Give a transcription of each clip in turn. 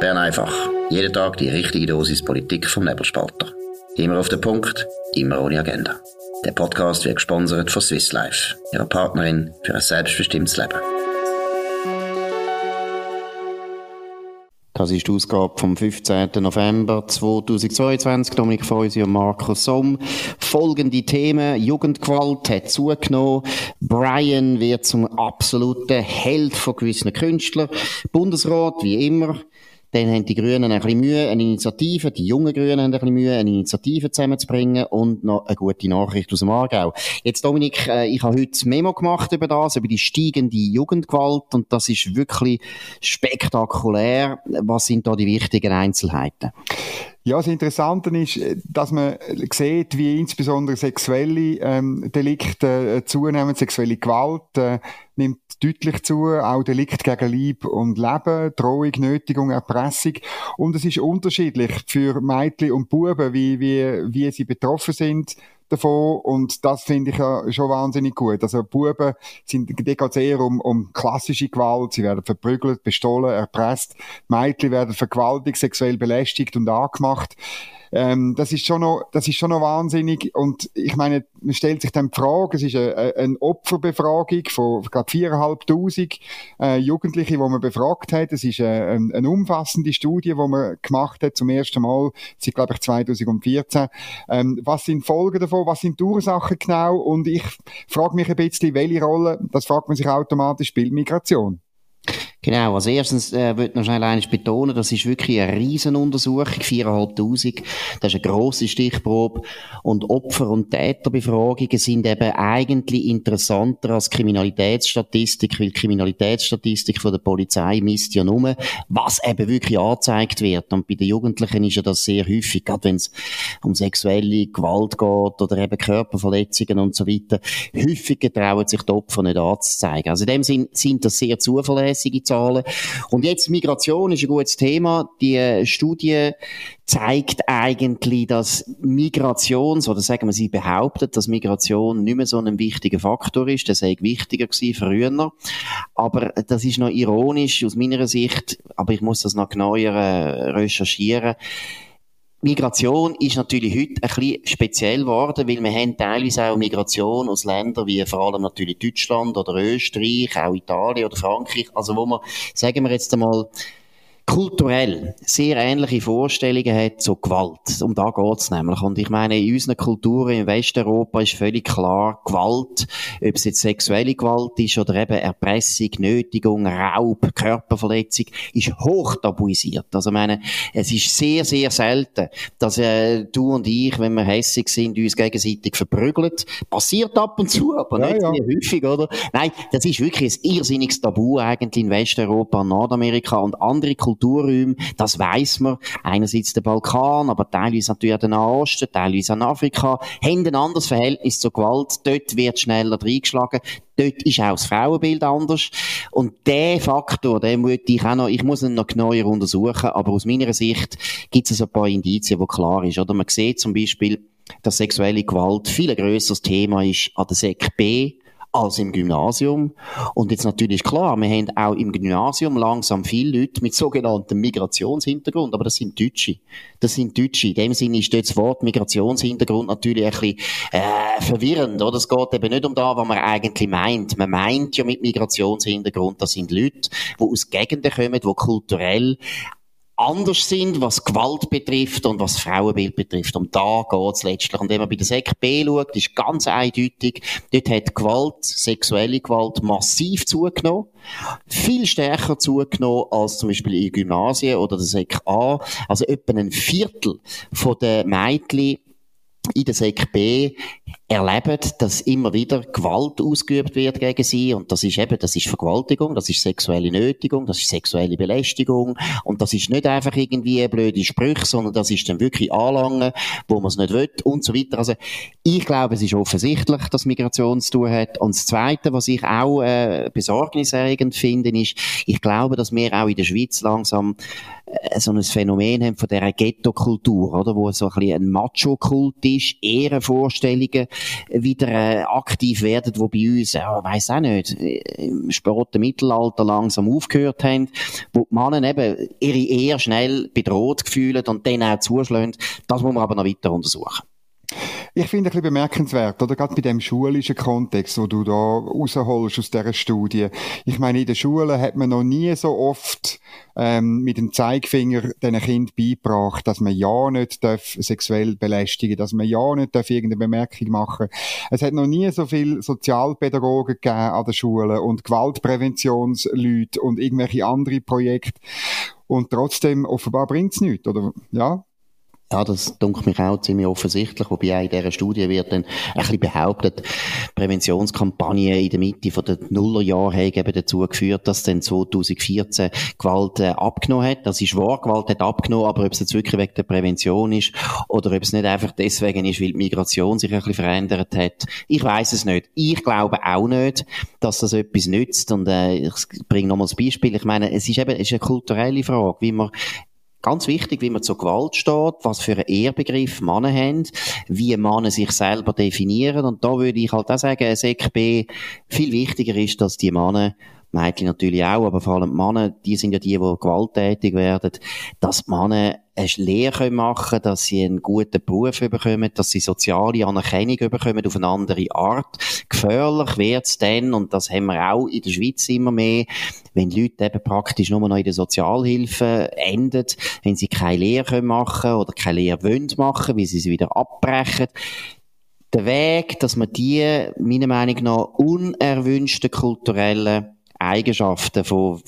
Bern einfach. Jeden Tag die richtige Dosis Politik vom Nebelspalter. Immer auf den Punkt, immer ohne Agenda. Der Podcast wird gesponsert von Swiss Life, ihrer Partnerin für ein selbstbestimmtes Leben. Das ist die Ausgabe vom 15. November 2022. Dominik Feusi und Markus Somm. Folgende Themen. Jugendgewalt hat zugenommen. Brian wird zum absoluten Held von gewissen Künstlern. Bundesrat, wie immer. Dann haben die Grünen ein bisschen Mühe, eine Initiative, die jungen Grünen haben ein bisschen Mühe, eine Initiative zusammenzubringen und noch eine gute Nachricht aus dem Aargau. Jetzt, Dominik, äh, ich habe heute Memo gemacht über das, über die steigende Jugendgewalt und das ist wirklich spektakulär. Was sind da die wichtigen Einzelheiten? Ja, das Interessante ist, dass man sieht, wie insbesondere sexuelle ähm, Delikte äh, zunehmen, sexuelle Gewalt äh, nimmt deutlich zu, auch Delikt gegen Leib und Leben, Drohung, Nötigung, Erpressung. Und es ist unterschiedlich für Mädchen und Buben, wie, wie, wie sie betroffen sind davon und das finde ich ja schon wahnsinnig gut. Also Buben sind, da geht eher um, um klassische Gewalt, sie werden verprügelt, bestohlen, erpresst, Mädchen werden vergewaltigt, sexuell belästigt und angemacht. Ähm, das ist schon noch, das ist schon noch wahnsinnig. Und ich meine, man stellt sich dann die Frage, es ist eine, eine Opferbefragung von, glaube, viereinhalbtausend äh, Jugendliche, die man befragt hat. Es ist eine, eine, eine umfassende Studie, die man gemacht hat zum ersten Mal, seit, glaube ich, 2014. Ähm, was sind Folgen davon? Was sind die Ursachen genau? Und ich frage mich ein bisschen, welche Rolle, das fragt man sich automatisch, spielt Migration. Genau, als erstens äh, würde ich noch schnell eines betonen, das ist wirklich eine Riesenuntersuchung, 4'500, das ist eine grosse Stichprobe. Und Opfer- und Täterbefragungen sind eben eigentlich interessanter als Kriminalitätsstatistik, weil Kriminalitätsstatistik von der Polizei misst ja nur, was eben wirklich angezeigt wird. Und bei den Jugendlichen ist ja das sehr häufig, gerade wenn es um sexuelle Gewalt geht oder eben Körperverletzungen und so weiter, häufig trauen sich die Opfer nicht anzuzeigen. Also in dem Sinn sind das sehr zuverlässige Zahlen. Und jetzt Migration ist ein gutes Thema. Die äh, Studie zeigt eigentlich, dass Migration, oder sagen wir, sie behauptet, dass Migration nicht mehr so ein wichtiger Faktor ist. Das sei wichtiger gewesen früher. Aber das ist noch ironisch aus meiner Sicht. Aber ich muss das noch genauer äh, recherchieren. Migration ist natürlich heute ein bisschen speziell geworden, weil wir haben teilweise auch Migration aus Ländern wie vor allem natürlich Deutschland oder Österreich, auch Italien oder Frankreich, also wo man, sagen wir jetzt einmal, kulturell sehr ähnliche Vorstellungen hat zu Gewalt. Um da geht's nämlich. Und ich meine, in unseren Kulturen in Westeuropa ist völlig klar, Gewalt, ob es jetzt sexuelle Gewalt ist oder eben Erpressung, Nötigung, Raub, Körperverletzung, ist hoch tabuisiert. Also ich meine, es ist sehr, sehr selten, dass äh, du und ich, wenn wir hässig sind, uns gegenseitig verprügeln. Passiert ab und zu, aber ja, nicht ja. sehr häufig, oder? Nein, das ist wirklich ein irrsinniges Tabu eigentlich in Westeuropa, Nordamerika und andere Kulturen Kulturräume, das weiß man. Einerseits der Balkan, aber teilweise natürlich auch der Nahe Osten, teilweise auch Afrika, haben ein anderes Verhältnis zur Gewalt. Dort wird schneller reingeschlagen. Dort ist auch das Frauenbild anders. Und der Faktor, den muss ich auch noch, ich muss ihn noch genauer untersuchen, aber aus meiner Sicht gibt es ein paar Indizien, wo klar ist, oder? Man sieht zum Beispiel, dass sexuelle Gewalt viel grösseres Thema ist an der SEC B als im Gymnasium. Und jetzt natürlich klar, wir haben auch im Gymnasium langsam viele Leute mit sogenanntem Migrationshintergrund, aber das sind Deutsche. Das sind Deutsche. In dem Sinne ist das Wort Migrationshintergrund natürlich ein bisschen äh, verwirrend, oder? Es geht eben nicht um da, was man eigentlich meint. Man meint ja mit Migrationshintergrund, das sind Leute, die aus Gegenden kommen, die kulturell anders sind, was Gewalt betrifft und was Frauenbild betrifft. Um da geht's letztlich. Und wenn man bei der SEC B schaut, ist ganz eindeutig, dort hat Gewalt, sexuelle Gewalt massiv zugenommen. Viel stärker zugenommen als zum Beispiel in Gymnasien oder der SEC A. Also etwa ein Viertel den Mädchen in der SEC B erleben, dass immer wieder Gewalt ausgeübt wird gegen sie. Und das ist eben, das ist Vergewaltigung, das ist sexuelle Nötigung, das ist sexuelle Belästigung. Und das ist nicht einfach irgendwie blöde Sprüche, sondern das ist dann wirklich Anlangen, wo man es nicht will und so weiter. Also ich glaube, es ist offensichtlich, dass Migration zu tun hat. Und das Zweite, was ich auch äh, besorgniserregend finde, ist, ich glaube, dass wir auch in der Schweiz langsam so ein Phänomen haben von dieser Ghetto-Kultur, oder? Wo so ein bisschen ein Macho-Kult ist, Ehrenvorstellungen wieder äh, aktiv werden, wo bei uns, ja, weiss auch nicht, im späten Mittelalter langsam aufgehört haben, wo die Männer eben ihre Ehe schnell bedroht fühlen und dann auch zuschlagen. Das muss man aber noch weiter untersuchen. Ich finde ein bisschen bemerkenswert, oder gerade bei dem schulischen Kontext, wo du da rausholst aus dieser Studie. Ich meine, in der Schule hat man noch nie so oft ähm, mit dem Zeigefinger den Kind beigebracht, dass man ja nicht darf sexuell belästigen, dass man ja nicht darf irgendeine Bemerkung machen. Es hat noch nie so viel Sozialpädagogen gegeben an der Schule und Gewaltpräventionsleute und irgendwelche andere Projekte. Und trotzdem, offenbar bringt's nichts, oder? Ja? Ja, das dunkelt mich auch ziemlich offensichtlich, wobei auch in dieser Studie wird dann ein bisschen behauptet, Präventionskampagnen in der Mitte von den Nullerjahren haben eben dazu geführt, dass dann 2014 Gewalt äh, abgenommen hat. Das ist wahr, Gewalt hat abgenommen, aber ob es jetzt wirklich wegen der Prävention ist oder ob es nicht einfach deswegen ist, weil die Migration sich ein bisschen verändert hat, ich weiß es nicht. Ich glaube auch nicht, dass das etwas nützt und äh, ich bringe nochmal das Beispiel. Ich meine, es ist eben es ist eine kulturelle Frage, wie man Ganz wichtig, wie man zur Gewalt steht, was für einen Ehrbegriff Männer haben, wie Männer sich selber definieren. Und da würde ich halt auch sagen, SECB viel wichtiger ist, dass die Männer Mädchen natürlich auch, aber vor allem die Männer, die sind ja die, die gewalttätig werden, dass die Männer eine Lehre machen können, dass sie einen guten Beruf bekommen, dass sie soziale Anerkennung bekommen auf eine andere Art. Gefährlich wird es dann, und das haben wir auch in der Schweiz immer mehr, wenn Leute eben praktisch nur noch in der Sozialhilfe enden, wenn sie keine Lehre machen können oder keine Lehre wollen machen, wie sie sie wieder abbrechen. Der Weg, dass man die, meiner Meinung nach, unerwünschten kulturellen Eigenschaften von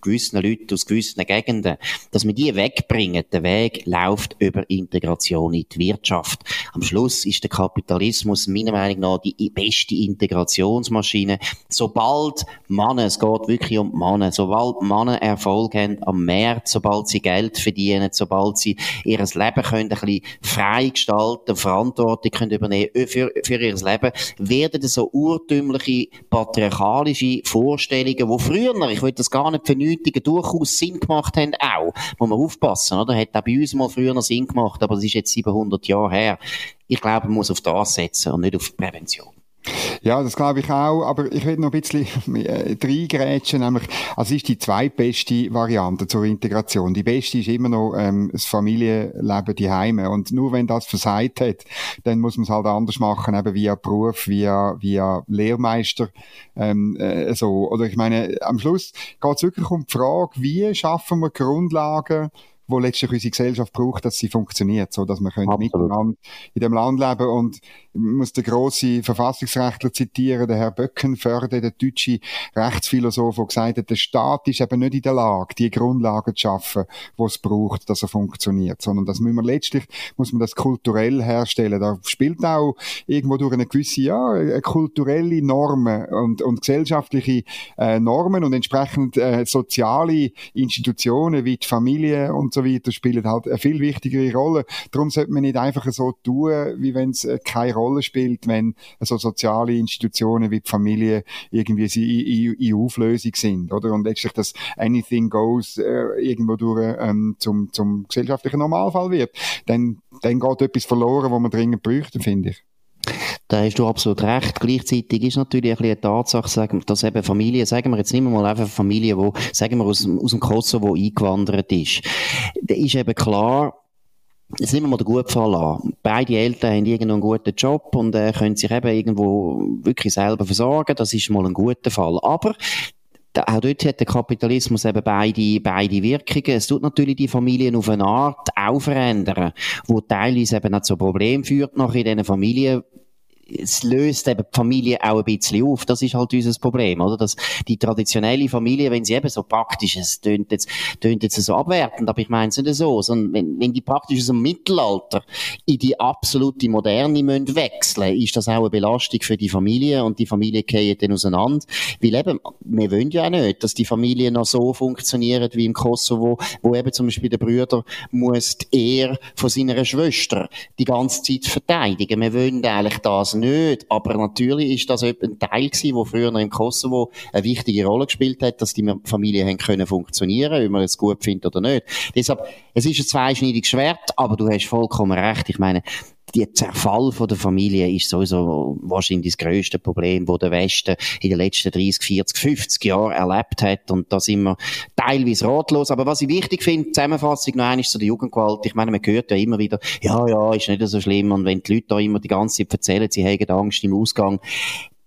gewissen Leuten aus gewissen Gegenden, dass wir die wegbringen. Der Weg läuft über Integration in die Wirtschaft. Am Schluss ist der Kapitalismus meiner Meinung nach die beste Integrationsmaschine. Sobald Männer, es geht wirklich um Männer, sobald Männer Erfolg haben am Markt, sobald sie Geld verdienen, sobald sie ihr Leben können ein bisschen frei gestalten, Verantwortung können übernehmen für, für ihr Leben, werden so urtümliche patriarchalische Vorstellungen Bewegungen, die früher, ich will das gar nicht vernötigen, durchaus Sinn gemacht haben, auch, muss man aufpassen, oder? Hat auch bei uns mal früher Sinn gemacht, aber es ist jetzt 700 Jahre her. Ich glaube, man muss auf das setzen und nicht auf Prävention. Ja, das glaube ich auch, aber ich will noch ein bisschen äh, reingrätschen, nämlich, also ist die zweitbeste Variante zur Integration. Die beste ist immer noch ähm, das Familienleben die Heime und nur wenn das versagt hat, dann muss man es halt anders machen, eben via Beruf, via, via Lehrmeister, ähm, äh, so. Oder ich meine, am Schluss geht es wirklich um die Frage, wie schaffen wir Grundlagen wo letztlich unsere Gesellschaft braucht, dass sie funktioniert, so dass wir können miteinander in dem Land leben und muss den grossen Verfassungsrechtler zitieren, der Herr Böckenförde, der deutsche Rechtsphilosoph, der gesagt hat, der Staat ist eben nicht in der Lage, die Grundlagen zu schaffen, die es braucht, dass er funktioniert, sondern das müssen wir letztlich, muss man das kulturell herstellen. Da spielt auch irgendwo durch eine gewisse, ja, eine kulturelle Normen und, und gesellschaftliche äh, Normen und entsprechend äh, soziale Institutionen wie die Familie und so weiter spielen halt eine viel wichtigere Rolle. Darum sollte man nicht einfach so tun, wie wenn es äh, keine Rolle spielt, wenn so soziale Institutionen wie die Familie irgendwie in, in, in Auflösung sind, oder? Und letztlich das Anything Goes äh, irgendwo durch ähm, zum, zum gesellschaftlichen Normalfall wird. Dann, dann geht etwas verloren, was man dringend bräuchte, finde ich. Da hast du absolut recht. Gleichzeitig ist natürlich ein eine Tatsache, dass eben Familie, sagen wir jetzt nicht mal einfach Familie, wo, sagen wir aus, aus dem Kosovo eingewandert ist. Da ist eben klar, Jetzt nehmen wir mal den guten Fall an. Beide Eltern haben irgendwo einen guten Job und äh, können sich eben irgendwo wirklich selber versorgen. Das ist mal ein guter Fall. Aber auch dort hat der Kapitalismus eben beide, beide Wirkungen. Es tut natürlich die Familien auf eine Art auch verändern, wo teilweise eben auch zu Problemen führt noch in diesen Familien, es löst eben die Familie auch ein bisschen auf. Das ist halt unser Problem, oder? Dass die traditionelle Familie, wenn sie eben so praktisch ist, tönt jetzt, tönt jetzt so abwertend, aber ich meine es nicht so, sondern wenn, wenn die praktisch aus dem Mittelalter in die absolute Moderne müssen wechseln, ist das auch eine Belastung für die Familie und die Familie geht dann auseinander. Weil eben, wir wollen ja auch nicht, dass die Familie noch so funktioniert wie im Kosovo, wo eben zum Beispiel der Brüder muss die von seiner Schwester die ganze Zeit verteidigen. Wir wollen eigentlich das nicht. Aber natürlich ist das ein Teil gewesen, wo früher im Kosovo eine wichtige Rolle gespielt hat, dass die Familien haben können funktionieren, ob man es gut findet oder nicht. Deshalb, es ist ein zweischneidiges Schwert, aber du hast vollkommen recht. Ich meine, der Zerfall von der Familie ist sowieso wahrscheinlich das grösste Problem, wo der Westen in den letzten 30, 40, 50 Jahren erlebt hat. Und da sind wir teilweise ratlos. Aber was ich wichtig finde, Zusammenfassung noch einmal zu der Jugendgewalt. Ich meine, man hört ja immer wieder, ja, ja, ist nicht so schlimm. Und wenn die Leute da immer die ganze Zeit erzählen, sie hätten Angst im Ausgang,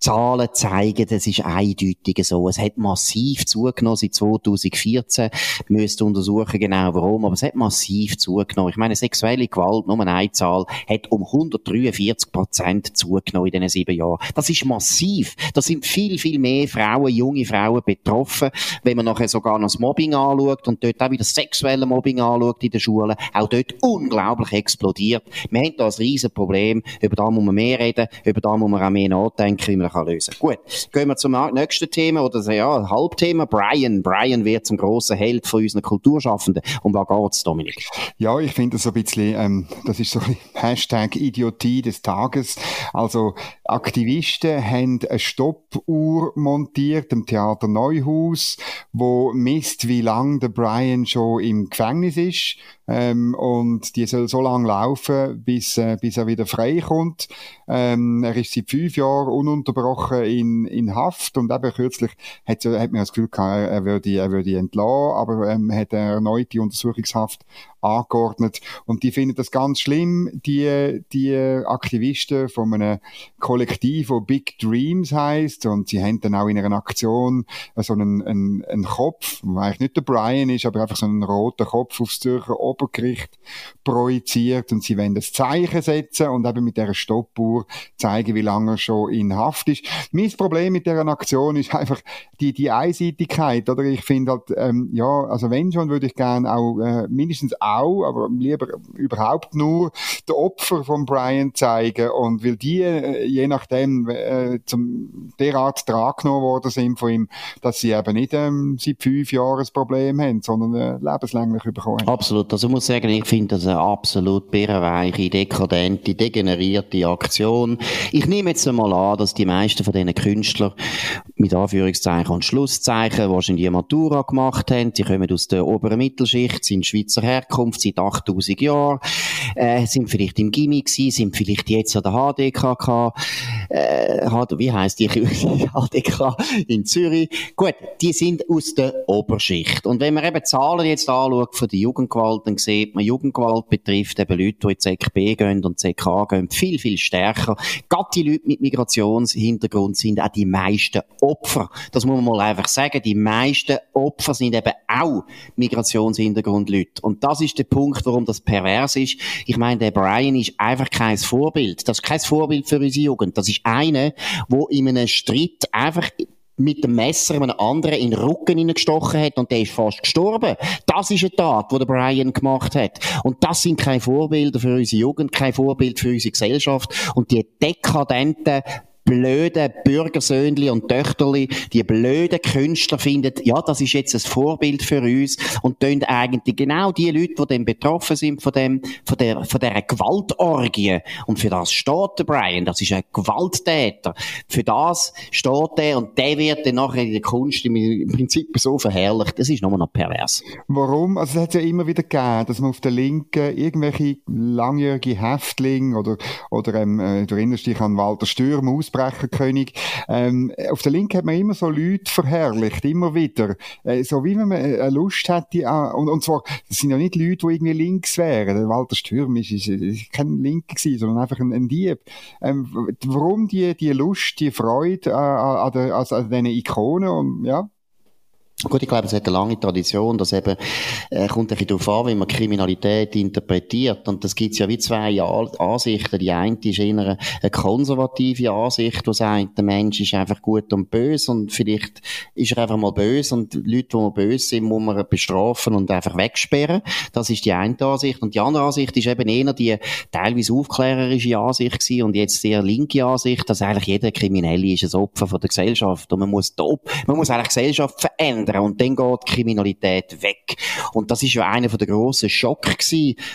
Zahlen zeigen, das ist eindeutig so. Es hat massiv zugenommen seit 2014. Wir müssen untersuchen genau warum, aber es hat massiv zugenommen. Ich meine, sexuelle Gewalt, nur eine Zahl, hat um 143 Prozent zugenommen in diesen sieben Jahren. Das ist massiv. Da sind viel, viel mehr Frauen, junge Frauen betroffen. Wenn man nachher sogar noch das Mobbing anschaut und dort auch wieder sexuelle Mobbing anschaut in den Schulen, auch dort unglaublich explodiert. Wir haben da ein riesen Problem. Über da muss man mehr reden, über da muss man auch mehr nachdenken, kann lösen. Gut, gehen wir zum nächsten Thema oder ja, Halbthema. Brian. Brian wird zum grossen Held von unseren Kulturschaffenden. Um was geht's, Dominik? Ja, ich finde das so ein bisschen, ähm, das ist so ein Hashtag Idiotie des Tages. Also Aktivisten haben eine Stoppuhr montiert im Theater Neuhaus, wo misst, wie lange der Brian schon im Gefängnis ist ähm, und die soll so lange laufen, bis, äh, bis er wieder frei kommt. Ähm, er ist seit fünf Jahren ununterbrochen in, in Haft und eben kürzlich hat, hat man das Gefühl gehabt, er würde, er würde entlassen, aber ähm, hat eine erneute Untersuchungshaft angeordnet. Und die finden das ganz schlimm, die, die Aktivisten von einem Kollektiv, wo Big Dreams heißt und sie haben dann auch in einer Aktion so einen, einen, einen Kopf, eigentlich nicht der Brian ist, aber einfach so einen roten Kopf aufs Zürcher Obergericht projiziert und sie wollen das Zeichen setzen und eben mit dieser Stoppuhr zeigen, wie lange er schon in Haft ist. Mein Problem mit dieser Aktion ist einfach die, die Einseitigkeit, oder? Ich finde halt, ähm, ja, also wenn schon, würde ich gerne auch äh, mindestens auch, aber lieber überhaupt nur die Opfer von Brian zeigen und weil die, äh, je nachdem, äh, zum derart genommen worden sind von ihm, dass sie eben nicht ähm, seit fünf Jahren ein Problem haben, sondern äh, lebenslänglich bekommen haben. Absolut. Also ich muss sagen, ich finde das eine absolut birrenweiche, dekadente, degenerierte Aktion. Ich nehme jetzt einmal an, dass die meisten von diesen Künstlern mit Anführungszeichen und Schlusszeichen wahrscheinlich die Matura gemacht haben. Sie kommen aus der oberen Mittelschicht, sind Schweizer Herkunft seit 8000 Jahren, äh, sind vielleicht im Gimmick gewesen, sind vielleicht jetzt an der HDKK, äh, wie heisst die HDK in Zürich. Gut, die sind aus der Oberschicht. Und wenn man eben Zahlen jetzt anschaut von der Jugendgewalt, dann sieht man, Jugendgewalt betrifft eben Leute, die in ZKB gehen und ZK gehen, viel, viel stärker. Gerade die Leute mit Migrationshintergrund sind auch die meisten Opfer. Das muss man mal einfach sagen. Die meisten Opfer sind eben auch Migrationshintergrundleute. Und das ist der Punkt, warum das pervers ist. Ich meine, der Brian ist einfach kein Vorbild. Das ist kein Vorbild für unsere Jugend. Das ist einer, wo in einem Streit einfach mit dem Messer einem anderen in den Rücken hineingestochen hat und der ist fast gestorben. Das ist eine Tat, die der Brian gemacht hat. Und das sind keine Vorbilder für unsere Jugend, kein Vorbild für unsere Gesellschaft. Und die dekadenten blöden Bürgersöhnli und Töchterli, die blöden Künstler finden, ja, das ist jetzt ein Vorbild für uns und tun eigentlich genau die Leute, die dann betroffen sind von dem, von der, von der Gewaltorgie. Und für das steht der Brian, das ist ein Gewalttäter. Für das steht er und der wird dann nachher in der Kunst im Prinzip so verherrlicht. Das ist nur noch pervers. Warum? Also es hat ja immer wieder gegeben, dass man auf der Linken irgendwelche langjährige Häftlinge oder, oder ähm, äh, du erinnerst dich an Walter Stürm aus Ausbrecherkönig. Ähm, auf der Linken hat man immer so Leute verherrlicht, immer wieder. Äh, so wie wenn man äh, eine Lust hätte, äh, und, und zwar, das sind ja nicht Leute, die irgendwie links wären. Der Walter Stürm ist, ist, ist kein Linker gewesen, sondern einfach ein, ein Dieb. Ähm, warum die, die Lust, die Freude äh, an, der, also an diesen Ikonen und, ja? Gut, ich glaube, es hat eine lange Tradition, dass eben, äh, kommt ein bisschen darauf an, wie man Kriminalität interpretiert. Und das gibt's ja wie zwei Ansichten. Die eine ist eher eine, konservative Ansicht, die sagt, der Mensch ist einfach gut und böse und vielleicht ist er einfach mal böse und Leute, die mal böse sind, muss man bestrafen und einfach wegsperren. Das ist die eine Ansicht. Und die andere Ansicht ist eben eher die teilweise aufklärerische Ansicht gewesen und jetzt die linke Ansicht, dass eigentlich jeder Kriminelle ist ein Opfer von der Gesellschaft und man muss, man muss eigentlich Gesellschaft verändern verändern und dann geht die Kriminalität weg. Und das ist ja einer der grossen Schock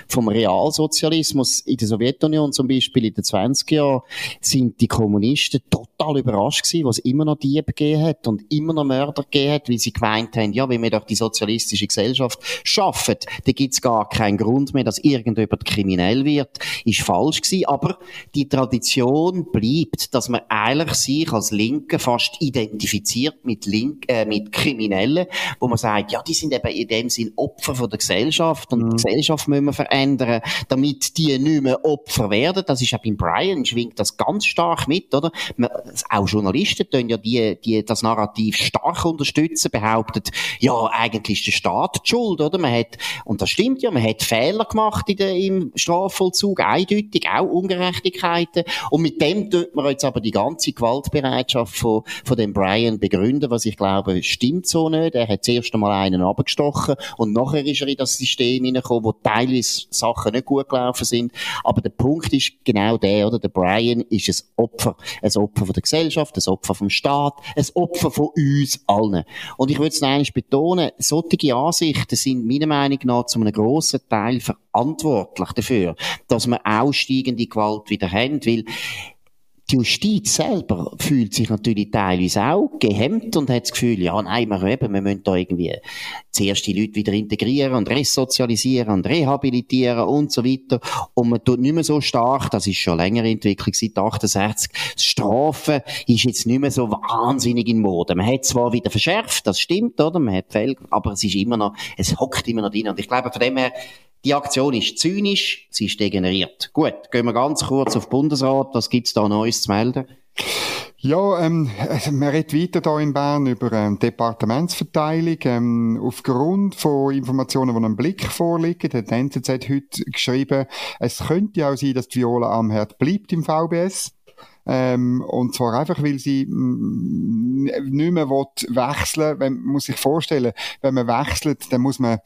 vom Realsozialismus. In der Sowjetunion zum Beispiel in den 20er Jahren sind die Kommunisten total überrascht gewesen, was immer noch Diebe gegeben hat und immer noch Mörder gegeben hat, weil sie gemeint haben, ja, wenn wir doch die sozialistische Gesellschaft schaffen, dann gibt's gar keinen Grund mehr, dass irgendjemand kriminell wird. Ist falsch gewesen, aber die Tradition bleibt, dass man eigentlich sich als Linke fast identifiziert mit Link, äh, mit Kriminellen, wo man sagt, ja, die sind eben in dem Sinn Opfer von der Gesellschaft und mhm. die Gesellschaft müssen wir verändern, damit die nicht mehr Opfer werden. Das ist ja beim Brian schwingt das ganz stark mit, oder? Man, auch Journalisten tun ja die, die das Narrativ stark unterstützen, behauptet, ja, eigentlich ist der Staat die schuld, oder? Man hat, und das stimmt ja, man hat Fehler gemacht in der, im Strafvollzug, eindeutig, auch Ungerechtigkeiten. Und mit dem tut man jetzt aber die ganze Gewaltbereitschaft von, von dem Brian begründen, was ich glaube, stimmt so nicht. Er hat zuerst einmal einen abgestochen und nachher ist er in das System hineingekommen, wo teilweise Sachen nicht gut gelaufen sind. Aber der Punkt ist genau der, oder? Der Brian ist ein Opfer. Ein Opfer von der Gesellschaft, ein Opfer vom Staat, ein Opfer von uns allen. Und ich würde es noch betonen, solche Ansichten sind meiner Meinung nach zu einem grossen Teil verantwortlich dafür, dass wir aussteigende Gewalt wieder haben, weil die Justiz selber fühlt sich natürlich teilweise auch gehemmt und hat das Gefühl, ja, nein, wir, eben, wir müssen da irgendwie zuerst die Leute wieder integrieren und resozialisieren und rehabilitieren und so weiter. Und man tut nicht mehr so stark, das ist schon längere Entwicklung seit 68, das Strafen ist jetzt nicht mehr so wahnsinnig in Mode. Man hat zwar wieder verschärft, das stimmt, oder? Man hat Fälle, aber es ist immer noch, es hockt immer noch drin. Und ich glaube, von dem her, die Aktion ist zynisch, sie ist degeneriert. Gut, gehen wir ganz kurz auf Bundesrat. Was gibt's da Neues zu melden? Ja, ähm, man redet weiter hier in Bern über ähm, Departementsverteilung. Ähm, aufgrund von Informationen, die einem Blick vorliegen, hat die NZZ heute geschrieben, es könnte auch sein, dass die Viola Amherd bleibt im VBS. Ähm, und zwar einfach, weil sie mm, nicht mehr wechseln will. Man muss sich vorstellen, wenn man wechselt, dann muss man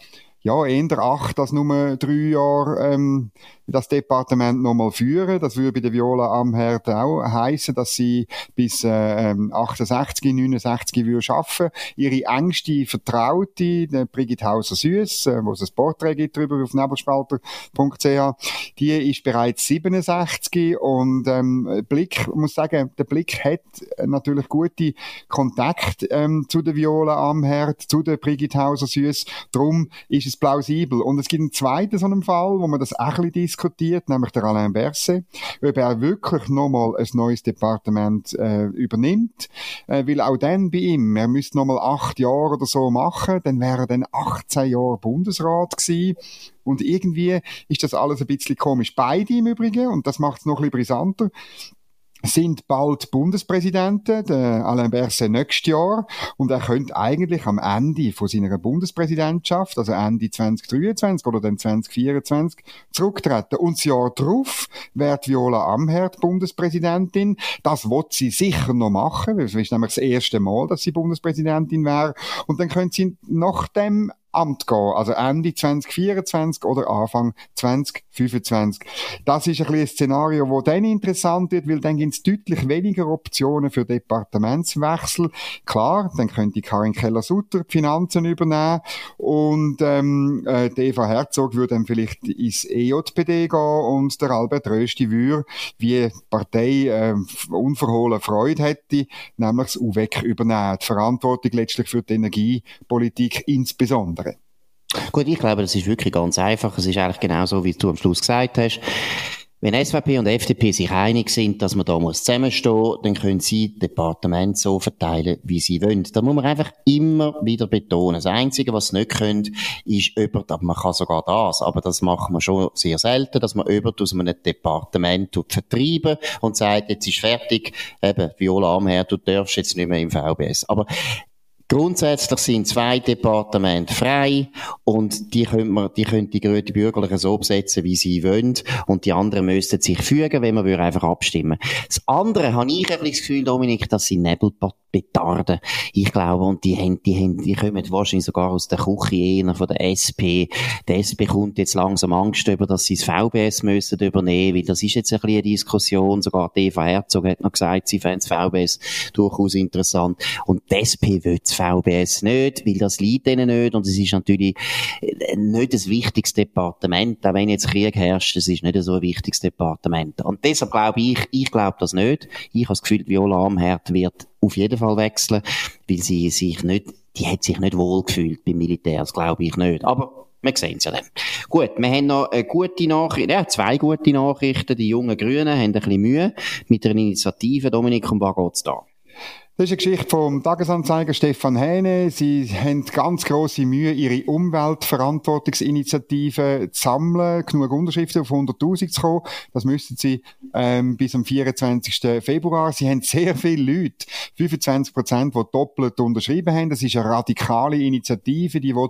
ja, eher acht als nur drei Jahre ähm, das Departement nochmal führen. Das würde bei der Viola Amherd auch heißen, dass sie bis äh, 68, 69 würde arbeiten. Ihre engste Vertraute, die Brigitte Hauser-Süss, äh, wo es ein Porträt gibt darüber auf nebelspalter.ch, die ist bereits 67 und ähm, Blick, muss sagen, der Blick hat natürlich gute Kontakt ähm, zu der Viola Amherd, zu der Brigitte Hauser-Süss. Darum ist es plausibel. Und es gibt einen zweiten so einen Fall, wo man das auch ein bisschen diskutiert, nämlich der Alain Berset, ob er wirklich nochmal ein neues Departement äh, übernimmt, äh, weil auch dann bei ihm, er müsste nochmal acht Jahre oder so machen, dann wäre er dann 18 Jahre Bundesrat gewesen. Und irgendwie ist das alles ein bisschen komisch. Beide im Übrigen, und das macht es noch ein bisschen brisanter, sind bald Bundespräsidenten, der Alain Berset nächstes Jahr, und er könnte eigentlich am Ende von seiner Bundespräsidentschaft, also Ende 2023 oder dann 2024, zurücktreten. Und das Jahr darauf wird Viola Amherd Bundespräsidentin. Das wird sie sicher noch machen, weil es ist nämlich das erste Mal, dass sie Bundespräsidentin wäre. Und dann könnte sie nach dem Amt gehen, also Ende 2024 oder Anfang 2025. Das ist ein, bisschen ein Szenario, wo dann interessant wird, weil dann gibt es deutlich weniger Optionen für Departementswechsel. Klar, dann könnte Karin Keller-Sutter die Finanzen übernehmen und ähm, äh, Eva Herzog würde dann vielleicht ins EJPD gehen und der Albert Rösti würde, wie die Partei äh, unverhohlen Freude hätte, nämlich das UWEC übernehmen. Die Verantwortung letztlich für die Energiepolitik insbesondere. Gut, ich glaube, das ist wirklich ganz einfach. Es ist eigentlich genau so, wie du am Schluss gesagt hast. Wenn SVP und FDP sich einig sind, dass man da muss zusammenstehen, dann können sie Departement so verteilen, wie sie wollen. Da muss man einfach immer wieder betonen. Das Einzige, was sie nicht können, ist jemand, man kann sogar das, aber das macht man schon sehr selten, dass man jemand aus einem Departement vertreiben und sagt, jetzt ist fertig, eben, Viola Amher, du darfst jetzt nicht mehr im VBS. Aber Grundsätzlich sind zwei Departemente frei und die können, wir, die können die Gröte Bürgerlichen so besetzen, wie sie wollen und die anderen müssten sich fügen, wenn man einfach abstimmen Das andere habe ich ein das Gefühl, Dominik, das sind Nebelparteien. Petarden. Ich glaube, und die haben, die haben, die kommen wahrscheinlich sogar aus der Küche eher von der SP. Die SP kommt jetzt langsam Angst über, dass sie das VBS müssen übernehmen, weil das ist jetzt ein bisschen eine Diskussion. Sogar die Eva Herzog hat noch gesagt, sie fände das VBS durchaus interessant. Und die SP will das VBS nicht, weil das liegt ihnen nicht. Und es ist natürlich nicht das wichtigste Departement, auch wenn jetzt Krieg herrscht, es ist nicht so ein wichtiges Departement. Und deshalb glaube ich, ich glaube das nicht. Ich habe das Gefühl, Viola Amherd wird auf jeden Fall wechseln, weil sie sich nicht, die hat sich nicht wohl gefühlt beim Militär, das glaube ich nicht. Aber wir sehen es ja dann. Gut, wir haben noch eine gute Nachricht, ja, zwei gute Nachrichten. Die jungen Grünen haben ein bisschen Mühe mit der Initiative. Dominik, um was geht's da? Das ist eine Geschichte vom Tagesanzeiger Stefan Hähne. Sie haben ganz große Mühe, ihre Umweltverantwortungsinitiative zu sammeln, genug Unterschriften auf 100.000 zu kommen. Das müssten sie ähm, bis am 24. Februar. Sie haben sehr viele Leute, 25 Prozent, die doppelt unterschrieben haben. Das ist eine radikale Initiative, die will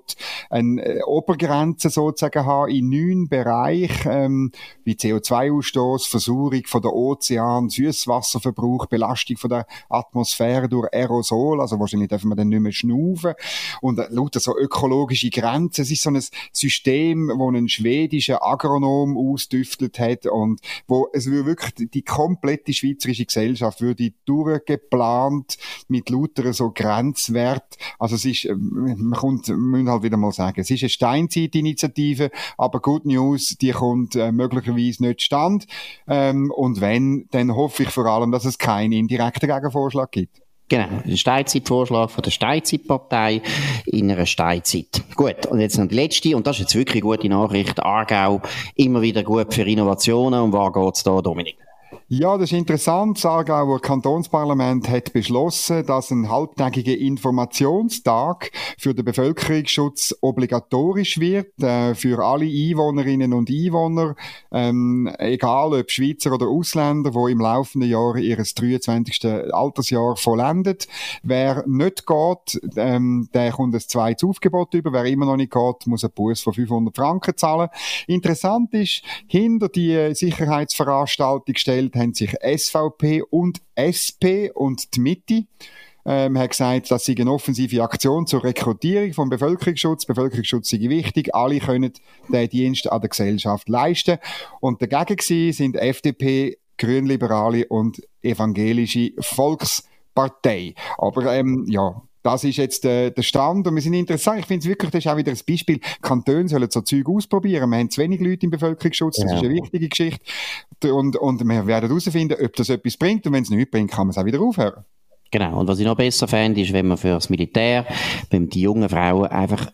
eine äh, Obergrenze sozusagen haben in neun Bereichen, ähm, wie CO2-Ausstoß, Versuchung von der Ozean, Süßwasserverbrauch, Belastung von der Atmosphäre, wären durch Aerosol, also wahrscheinlich dürfen wir dann nicht mehr schnaufen. Und äh, lauter so ökologische Grenzen. Es ist so ein System, wo ein schwedischer Agronom ausdüftelt hat und wo es wirklich die komplette schweizerische Gesellschaft würde durchgeplant mit lauter so Grenzwert. Also es ist, äh, man kommt, muss halt wieder mal sagen, es ist eine Steinzeitinitiative, aber Good News, die kommt äh, möglicherweise nicht stand. Ähm, und wenn, dann hoffe ich vor allem, dass es keinen indirekten Gegenvorschlag gibt. Genau, ein Steinzeitvorschlag von der Steinzeitpartei in einer Steinzeit. Gut, und jetzt noch die letzte, und das ist jetzt wirklich gute Nachricht, Aargau, immer wieder gut für Innovationen. Und was geht's da, Dominik? Ja, das ist interessant. Das Aargauer Kantonsparlament hat beschlossen, dass ein halbtägiger Informationstag für den Bevölkerungsschutz obligatorisch wird, äh, für alle Einwohnerinnen und Einwohner, ähm, egal ob Schweizer oder Ausländer, wo im laufenden Jahr ihres 23. Altersjahr vollendet. Wer nicht geht, ähm, der kommt ein zweites Aufgebot über. Wer immer noch nicht geht, muss einen Bus von 500 Franken zahlen. Interessant ist, hinter die Sicherheitsveranstaltung gestellt haben sich SVP und SP und die Mitte ähm, hat gesagt, das sei eine offensive Aktion zur Rekrutierung vom Bevölkerungsschutz. Bevölkerungsschutz sei wichtig. Alle können den Dienst an der Gesellschaft leisten. Und dagegen sind FDP, Grünliberale und Evangelische Volkspartei. Aber ähm, ja, das ist jetzt äh, der Stand und wir sind interessant. Ich finde es wirklich, das ist auch wieder ein Beispiel. Kantone sollen so Zeug ausprobieren. Wir haben zu wenig Leute im Bevölkerungsschutz, das ja. ist eine wichtige Geschichte. Und, und wir werden herausfinden, ob das etwas bringt und wenn es nichts bringt, kann man es auch wieder aufhören. Genau. Und was ich noch besser fände, ist, wenn man für das Militär, wenn die jungen Frauen einfach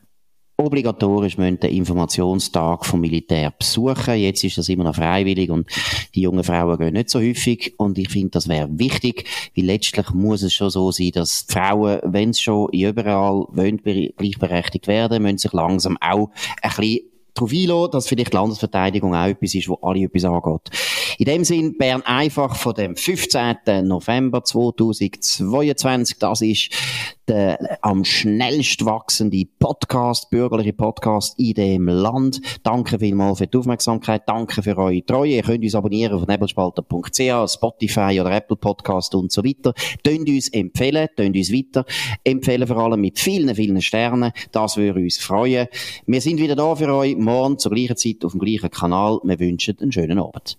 obligatorisch müssen den Informationstag vom Militär besuchen. Jetzt ist das immer noch freiwillig und die jungen Frauen gehen nicht so häufig und ich finde, das wäre wichtig, weil letztlich muss es schon so sein, dass die Frauen, wenn sie schon überall wollen, gleichberechtigt werden, müssen sich langsam auch ein bisschen darauf einlassen, dass vielleicht Landesverteidigung auch etwas ist, wo alle etwas angeht. In dem Sinn, Bern einfach von dem 15. November 2022, das ist der am schnellst wachsende Podcast, bürgerliche Podcast in dem Land. Danke vielmals für die Aufmerksamkeit, danke für eure Treue. Ihr könnt uns abonnieren auf nebelspalter.ch, Spotify oder Apple Podcast und so weiter. Tönt uns empfehlen, tönt uns weiter empfehlen, vor allem mit vielen, vielen Sternen. Das würde uns freuen. Wir sind wieder da für euch, morgen zur gleichen Zeit auf dem gleichen Kanal. Wir wünschen einen schönen Abend.